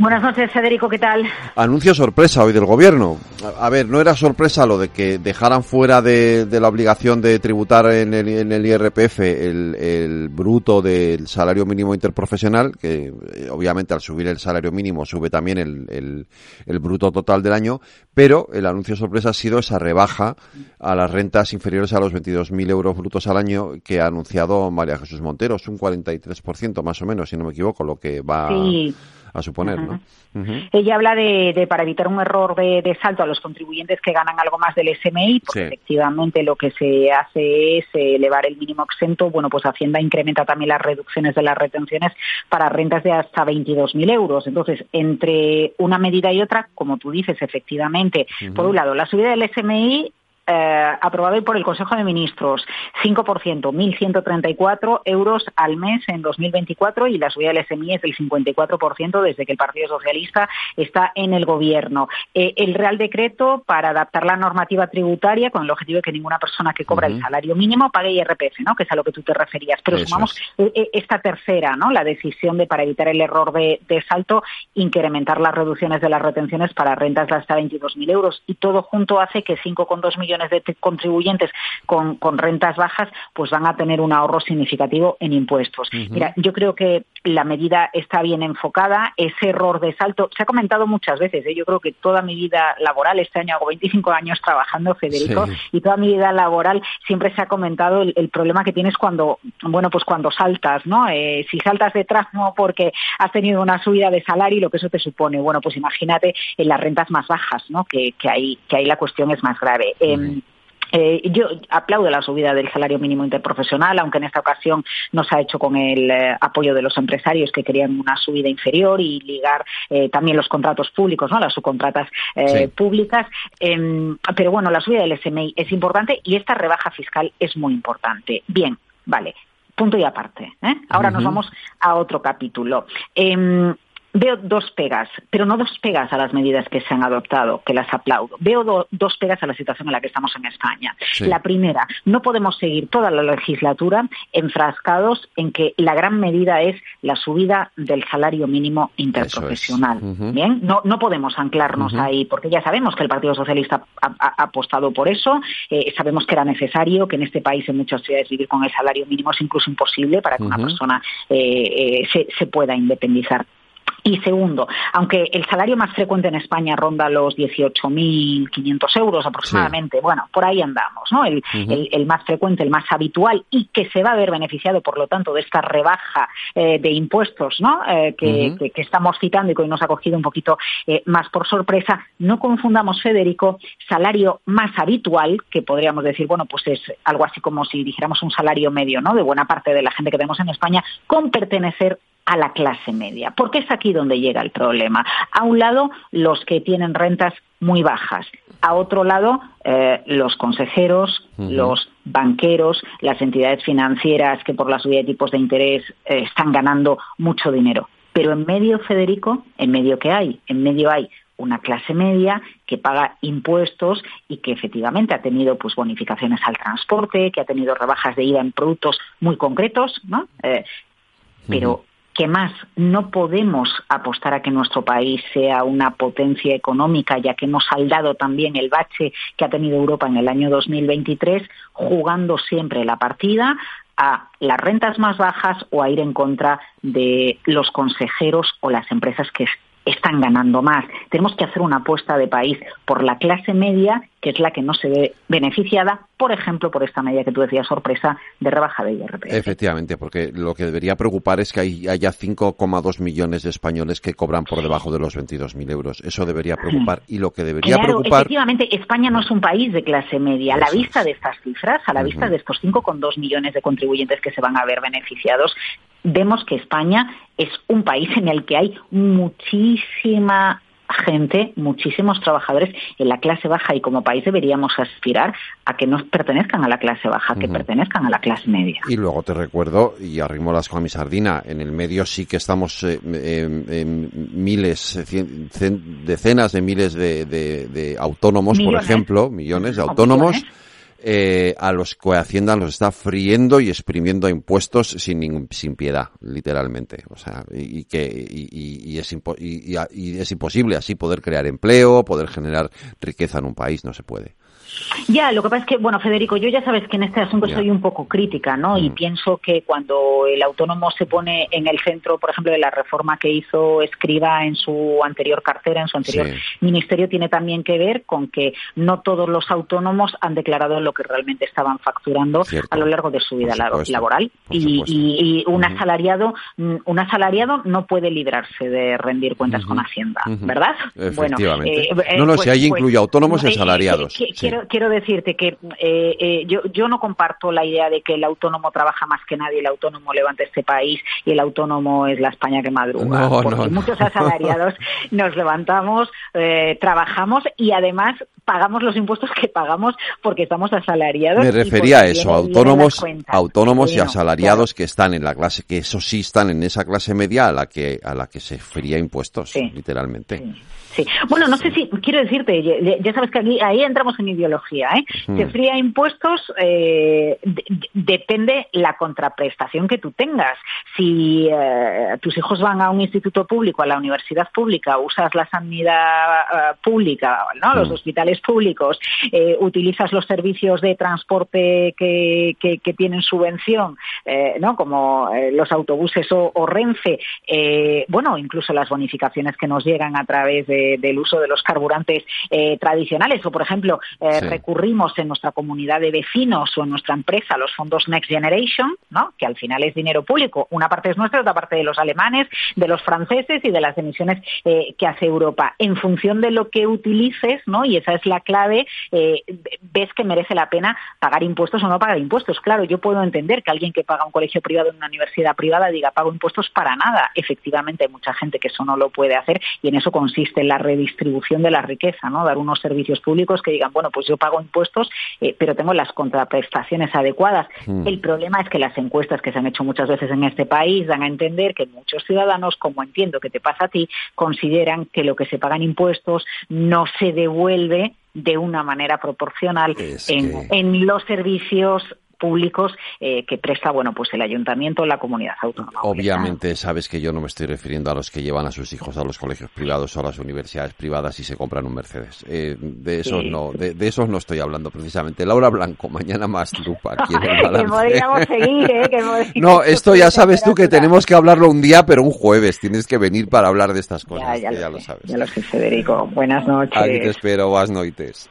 Buenas noches, Federico, ¿qué tal? Anuncio sorpresa hoy del gobierno. A, ver, no era sorpresa lo de que dejaran fuera de, la obligación de tributar en el, IRPF el, bruto del salario mínimo interprofesional, que eh, obviamente al subir el salario mínimo sube también el, bruto total del año, pero el anuncio sorpresa ha sido esa rebaja a las rentas inferiores a los 22.000 euros brutos al año que ha anunciado María Jesús Montero. Es un 43% más o menos, si no me equivoco, lo que va a suponer, ¿no? Ella habla de, para evitar un error de, salto a los contribuyentes que ganan algo más del SMI, porque efectivamente lo que se hace es elevar el mínimo exento. Bueno, pues Hacienda incrementa también las reducciones de las retenciones para rentas de hasta 22.000 euros. Entonces, entre una medida y otra, como tú dices, efectivamente, por un lado, la subida del SMI eh, aprobado por el Consejo de Ministros, 5%, 1.134 euros al mes en 2024 y la subida del SMI es del 54% desde que el Partido Socialista está en el Gobierno. Eh, el Real Decreto para adaptar la normativa tributaria con el objetivo de que ninguna persona que cobra el salario mínimo pague IRPF, ¿no? que es a lo que tú te referías. Pero sumamos eh, esta tercera, ¿no? la decisión de, para evitar el error de, de salto, incrementar las reducciones de las retenciones para rentas de hasta 22.000 euros. Y todo junto hace que 5,2 millones de contribuyentes con, rentas bajas, pues van a tener un ahorro significativo en impuestos. Mira, yo creo que la medida está bien enfocada, ese error de salto, se ha comentado muchas veces, ¿eh? yo creo que toda mi vida laboral, este año hago 25 años trabajando, Federico, y toda mi vida laboral siempre se ha comentado el, problema que tienes cuando, bueno, pues cuando saltas, ¿no? Eh, si saltas detrás no porque has tenido una subida de salario y lo que eso te supone, bueno, pues imagínate en las rentas más bajas, ¿no? Que, que ahí, que ahí la cuestión es más grave. Eh, yo aplaudo la subida del salario mínimo interprofesional, aunque en esta ocasión no se ha hecho con el eh, apoyo de los empresarios que querían una subida inferior y ligar eh, también los contratos públicos, ¿no? las subcontratas públicas. Em, pero bueno, la subida del SMI es importante y esta rebaja fiscal es muy importante. Bien, vale. Punto y aparte. Ahora nos vamos a otro capítulo. Veo dos pegas, pero no dos pegas a las medidas que se han adoptado, que las aplaudo. Veo dos pegas a la situación en la que estamos en España. La primera, no podemos seguir toda la legislatura enfrascados en que la gran medida es la subida del salario mínimo interprofesional. Bien, no, no podemos anclarnos ahí, porque ya sabemos que el Partido Socialista ha, apostado por eso, eh, sabemos que era necesario, que en este país en muchas ciudades vivir con el salario mínimo es incluso imposible para que una persona eh, eh, se pueda independizar. Y segundo, aunque el salario más frecuente en España ronda los 18.500 euros aproximadamente, bueno, por ahí andamos, ¿no? El, más frecuente, el más habitual y que se va a ver beneficiado, por lo tanto, de esta rebaja eh, de impuestos, ¿no? Eh, que, estamos citando y que hoy nos ha cogido un poquito eh, más por sorpresa. No confundamos, Federico, salario más habitual, que podríamos decir, bueno, pues es algo así como si dijéramos un salario medio, ¿no? De buena parte de la gente que tenemos en España, con pertenecer a la clase media, porque es aquí donde llega el problema. A un lado, los que tienen rentas muy bajas. A otro lado, eh, los consejeros, los banqueros, las entidades financieras que por la subida de tipos de interés eh, están ganando mucho dinero. Pero en medio, Federico, en medio que hay, en medio hay una clase media que paga impuestos y que efectivamente ha tenido pues bonificaciones al transporte, que ha tenido rebajas de IVA en productos muy concretos, ¿no? Eh, pero ¿Qué más? No podemos apostar a que nuestro país sea una potencia económica, ya que hemos saldado también el bache que ha tenido Europa en el año 2023, jugando siempre la partida a las rentas más bajas o a ir en contra de los consejeros o las empresas que están ganando más. Tenemos que hacer una apuesta de país por la clase media, que es la que no se ve beneficiada, por ejemplo, por esta medida que tú decías sorpresa de rebaja de IRPF. Efectivamente, porque lo que debería preocupar es que hay, haya 5,2 millones de españoles que cobran por debajo de los 22.000 euros. Eso debería preocupar. Y lo que debería claro, preocupar. Efectivamente, España no es un país de clase media. A la vista de estas cifras, a la vista de estos 5,2 millones de contribuyentes que se van a ver beneficiados, vemos que España es un país en el que hay muchísima gente, muchísimos trabajadores en la clase baja y como país deberíamos aspirar a que no pertenezcan a la clase baja, que pertenezcan a la clase media. Y luego te recuerdo, y arrimo las con mi sardina, en el medio sí que estamos eh, en, miles, decenas de miles de, autónomos, por ejemplo, millones de autónomos. Eh, a los que los está friendo y exprimiendo impuestos sin, sin piedad, literalmente. O sea, y, que y, es y es imposible así poder crear empleo, poder generar riqueza en un país, no se puede. Ya, lo que pasa es que, bueno, Federico, yo ya sabes que en este asunto soy un poco crítica, ¿no? Y mm. pienso que cuando el autónomo se pone en el centro, por ejemplo, de la reforma que hizo Escriba en su anterior cartera, en su anterior ministerio, tiene también que ver con que no todos los autónomos han declarado lo que realmente estaban facturando a lo largo de su vida laboral. Y, un asalariado, mm, un asalariado no puede librarse de rendir cuentas con Hacienda, ¿verdad? Bueno, eh, no, no, si pues, ahí pues, incluye autónomos y eh, asalariados. quiero decirte que eh, eh, yo, yo no comparto la idea de que el autónomo trabaja más que nadie, el autónomo levanta este país y el autónomo es la España que madruga. porque muchos asalariados nos levantamos, eh, trabajamos y además pagamos los impuestos que pagamos porque estamos asalariados. Me refería a eso, autónomos, autónomos y asalariados que están en la clase, que eso sí están en esa clase media a la que a la que se fría impuestos, literalmente. Sí. Bueno, no sé si, quiero decirte, ya, sabes que aquí, ahí entramos en ideología, ¿eh? Se fría impuestos eh, depende la contraprestación que tú tengas. Si eh, tus hijos van a un instituto público, a la universidad pública, usas la sanidad eh, pública, ¿no? Los hospitales públicos, eh, utilizas los servicios de transporte que, que, tienen subvención, ¿no? Como los autobuses o, o Renfe, bueno, incluso las bonificaciones que nos llegan a través de del uso de los carburantes eh, tradicionales. O, por ejemplo, eh, recurrimos en nuestra comunidad de vecinos o en nuestra empresa a los fondos Next Generation, ¿no? que al final es dinero público. Una parte es nuestra, otra parte de los alemanes, de los franceses y de las emisiones eh, que hace Europa. En función de lo que utilices, ¿no? y esa es la clave, ves que merece la pena pagar impuestos o no pagar impuestos. Claro, yo puedo entender que alguien que paga un colegio privado en una universidad privada diga pago impuestos para nada. Efectivamente, hay mucha gente que eso no lo puede hacer y en eso consiste la redistribución de la riqueza, ¿no? Dar unos servicios públicos que digan, bueno, pues yo pago impuestos, eh, pero tengo las contraprestaciones adecuadas. Hmm. El problema es que las encuestas que se han hecho muchas veces en este país dan a entender que muchos ciudadanos, como entiendo que te pasa a ti, consideran que lo que se paga en impuestos no se devuelve de una manera proporcional en, en, los servicios públicos eh, que presta, bueno, pues el ayuntamiento o la comunidad autónoma. Obviamente sabes que yo no me estoy refiriendo a los que llevan a sus hijos a los colegios privados o a las universidades privadas y se compran un Mercedes. Eh, de esos no, de, esos no estoy hablando precisamente. Laura Blanco, mañana más lupa aquí en el podríamos seguir, ¿eh? no, esto ya sabes tú que tenemos que hablarlo un día, pero un jueves. Tienes que venir para hablar de estas cosas. Ya, lo, sabes. Ya lo sé, Federico. Buenas noches. Aquí te espero, buenas noches.